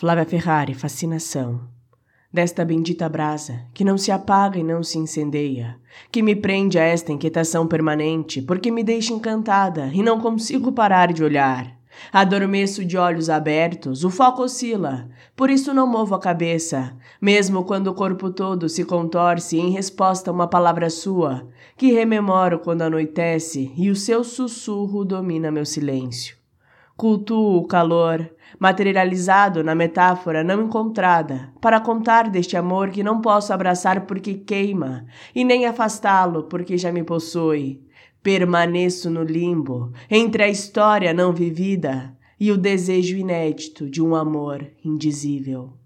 Flávia Ferrari, fascinação. Desta bendita brasa, que não se apaga e não se incendeia, que me prende a esta inquietação permanente, porque me deixa encantada e não consigo parar de olhar. Adormeço de olhos abertos, o foco oscila, por isso não movo a cabeça, mesmo quando o corpo todo se contorce em resposta a uma palavra sua, que rememoro quando anoitece e o seu sussurro domina meu silêncio. Cultuo o calor, materializado na metáfora não encontrada, para contar deste amor que não posso abraçar porque queima, e nem afastá-lo porque já me possui. Permaneço no limbo, entre a história não vivida e o desejo inédito de um amor indizível.